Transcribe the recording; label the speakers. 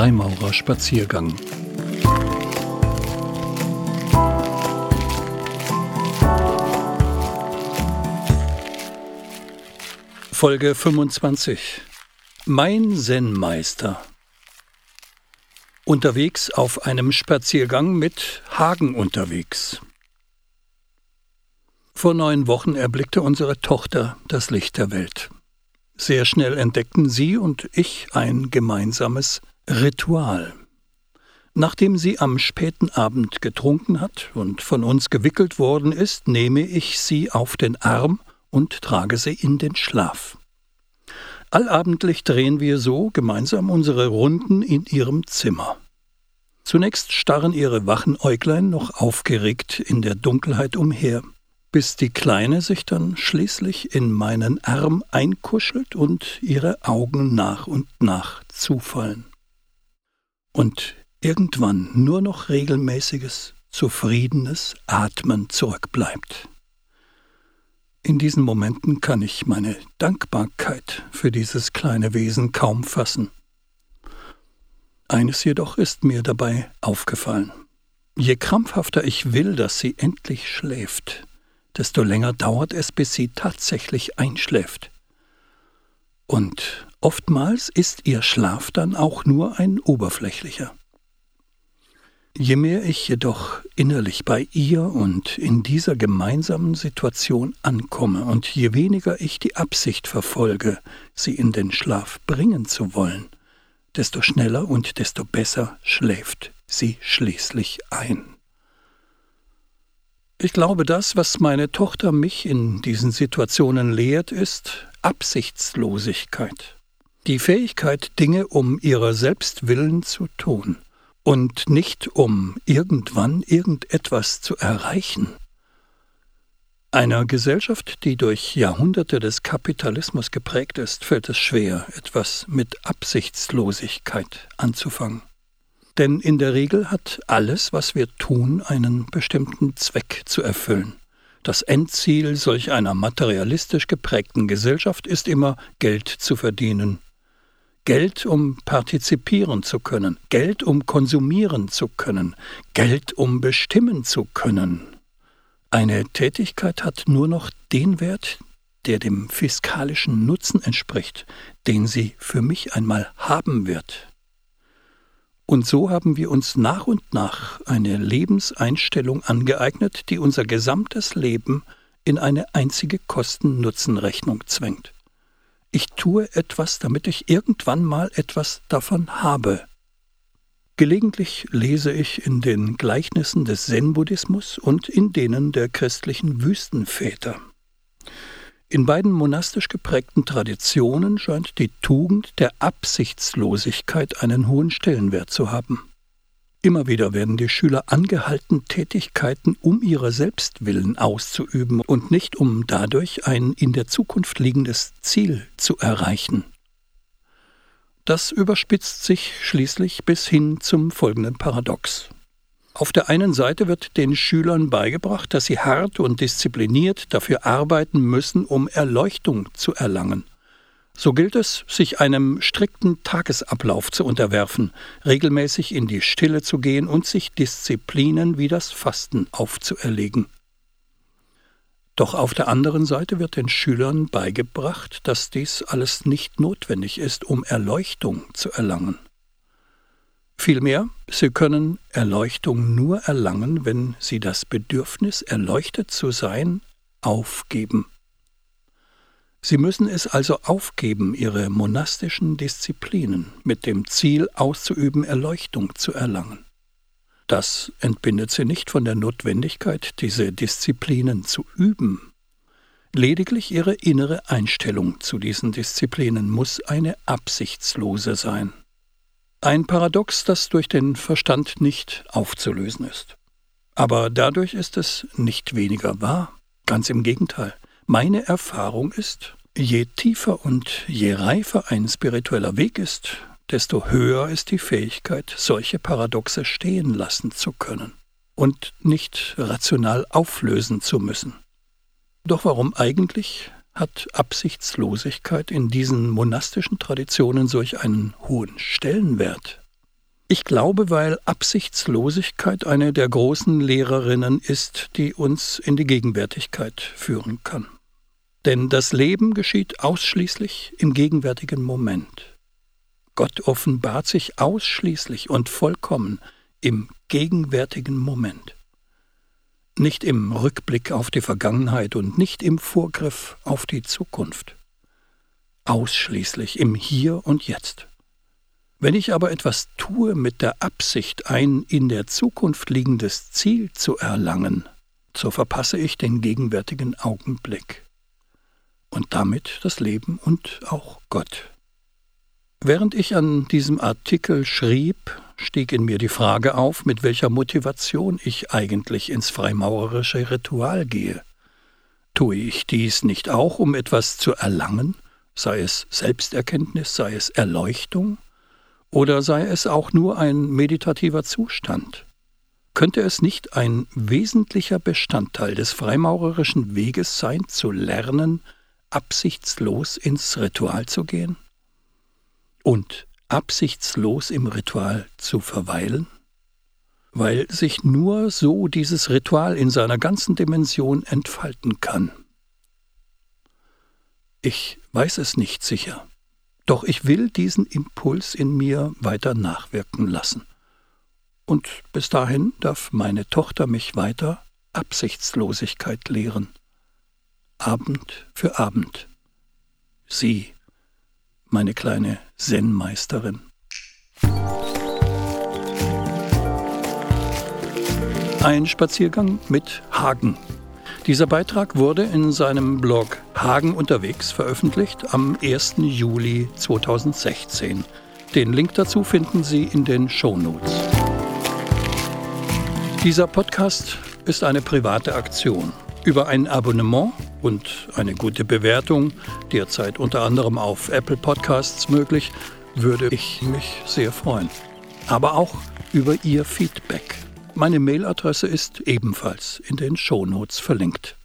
Speaker 1: Freimaurerspaziergang. Folge 25 Mein Zen-Meister Unterwegs auf einem Spaziergang mit Hagen unterwegs. Vor neun Wochen erblickte unsere Tochter das Licht der Welt. Sehr schnell entdeckten sie und ich ein gemeinsames Ritual. Nachdem sie am späten Abend getrunken hat und von uns gewickelt worden ist, nehme ich sie auf den Arm und trage sie in den Schlaf. Allabendlich drehen wir so gemeinsam unsere Runden in ihrem Zimmer. Zunächst starren ihre wachen Äuglein noch aufgeregt in der Dunkelheit umher bis die Kleine sich dann schließlich in meinen Arm einkuschelt und ihre Augen nach und nach zufallen. Und irgendwann nur noch regelmäßiges, zufriedenes Atmen zurückbleibt. In diesen Momenten kann ich meine Dankbarkeit für dieses kleine Wesen kaum fassen. Eines jedoch ist mir dabei aufgefallen. Je krampfhafter ich will, dass sie endlich schläft, desto länger dauert es, bis sie tatsächlich einschläft. Und oftmals ist ihr Schlaf dann auch nur ein oberflächlicher. Je mehr ich jedoch innerlich bei ihr und in dieser gemeinsamen Situation ankomme und je weniger ich die Absicht verfolge, sie in den Schlaf bringen zu wollen, desto schneller und desto besser schläft sie schließlich ein. Ich glaube, das, was meine Tochter mich in diesen Situationen lehrt, ist Absichtslosigkeit. Die Fähigkeit, Dinge um ihrer selbst willen zu tun und nicht um irgendwann irgendetwas zu erreichen. Einer Gesellschaft, die durch Jahrhunderte des Kapitalismus geprägt ist, fällt es schwer, etwas mit Absichtslosigkeit anzufangen. Denn in der Regel hat alles, was wir tun, einen bestimmten Zweck zu erfüllen. Das Endziel solch einer materialistisch geprägten Gesellschaft ist immer Geld zu verdienen. Geld, um partizipieren zu können, Geld, um konsumieren zu können, Geld, um bestimmen zu können. Eine Tätigkeit hat nur noch den Wert, der dem fiskalischen Nutzen entspricht, den sie für mich einmal haben wird. Und so haben wir uns nach und nach eine Lebenseinstellung angeeignet, die unser gesamtes Leben in eine einzige Kosten-Nutzen-Rechnung zwängt. Ich tue etwas, damit ich irgendwann mal etwas davon habe. Gelegentlich lese ich in den Gleichnissen des Zen-Buddhismus und in denen der christlichen Wüstenväter. In beiden monastisch geprägten Traditionen scheint die Tugend der Absichtslosigkeit einen hohen Stellenwert zu haben. Immer wieder werden die Schüler angehalten, Tätigkeiten um ihrer Selbstwillen auszuüben und nicht um dadurch ein in der Zukunft liegendes Ziel zu erreichen. Das überspitzt sich schließlich bis hin zum folgenden Paradox. Auf der einen Seite wird den Schülern beigebracht, dass sie hart und diszipliniert dafür arbeiten müssen, um Erleuchtung zu erlangen. So gilt es, sich einem strikten Tagesablauf zu unterwerfen, regelmäßig in die Stille zu gehen und sich Disziplinen wie das Fasten aufzuerlegen. Doch auf der anderen Seite wird den Schülern beigebracht, dass dies alles nicht notwendig ist, um Erleuchtung zu erlangen. Vielmehr, sie können Erleuchtung nur erlangen, wenn sie das Bedürfnis, erleuchtet zu sein, aufgeben. Sie müssen es also aufgeben, ihre monastischen Disziplinen mit dem Ziel auszuüben, Erleuchtung zu erlangen. Das entbindet sie nicht von der Notwendigkeit, diese Disziplinen zu üben. Lediglich ihre innere Einstellung zu diesen Disziplinen muss eine absichtslose sein. Ein Paradox, das durch den Verstand nicht aufzulösen ist. Aber dadurch ist es nicht weniger wahr. Ganz im Gegenteil. Meine Erfahrung ist, je tiefer und je reifer ein spiritueller Weg ist, desto höher ist die Fähigkeit, solche Paradoxe stehen lassen zu können und nicht rational auflösen zu müssen. Doch warum eigentlich hat Absichtslosigkeit in diesen monastischen Traditionen solch einen hohen Stellenwert? Ich glaube, weil Absichtslosigkeit eine der großen Lehrerinnen ist, die uns in die Gegenwärtigkeit führen kann. Denn das Leben geschieht ausschließlich im gegenwärtigen Moment. Gott offenbart sich ausschließlich und vollkommen im gegenwärtigen Moment. Nicht im Rückblick auf die Vergangenheit und nicht im Vorgriff auf die Zukunft. Ausschließlich im Hier und Jetzt. Wenn ich aber etwas tue mit der Absicht, ein in der Zukunft liegendes Ziel zu erlangen, so verpasse ich den gegenwärtigen Augenblick und damit das Leben und auch Gott. Während ich an diesem Artikel schrieb, stieg in mir die Frage auf, mit welcher Motivation ich eigentlich ins freimaurerische Ritual gehe. Tue ich dies nicht auch, um etwas zu erlangen, sei es Selbsterkenntnis, sei es Erleuchtung, oder sei es auch nur ein meditativer Zustand? Könnte es nicht ein wesentlicher Bestandteil des freimaurerischen Weges sein, zu lernen, absichtslos ins Ritual zu gehen? Und absichtslos im Ritual zu verweilen? Weil sich nur so dieses Ritual in seiner ganzen Dimension entfalten kann. Ich weiß es nicht sicher. Doch ich will diesen Impuls in mir weiter nachwirken lassen. Und bis dahin darf meine Tochter mich weiter Absichtslosigkeit lehren. Abend für Abend. Sie, meine kleine Zen-Meisterin. Ein Spaziergang mit Hagen. Dieser Beitrag wurde in seinem Blog Hagen unterwegs veröffentlicht am 1. Juli 2016. Den Link dazu finden Sie in den Shownotes. Dieser Podcast ist eine private Aktion. Über ein Abonnement und eine gute Bewertung, derzeit unter anderem auf Apple Podcasts möglich, würde ich mich sehr freuen. Aber auch über Ihr Feedback. Meine Mailadresse ist ebenfalls in den Shownotes verlinkt.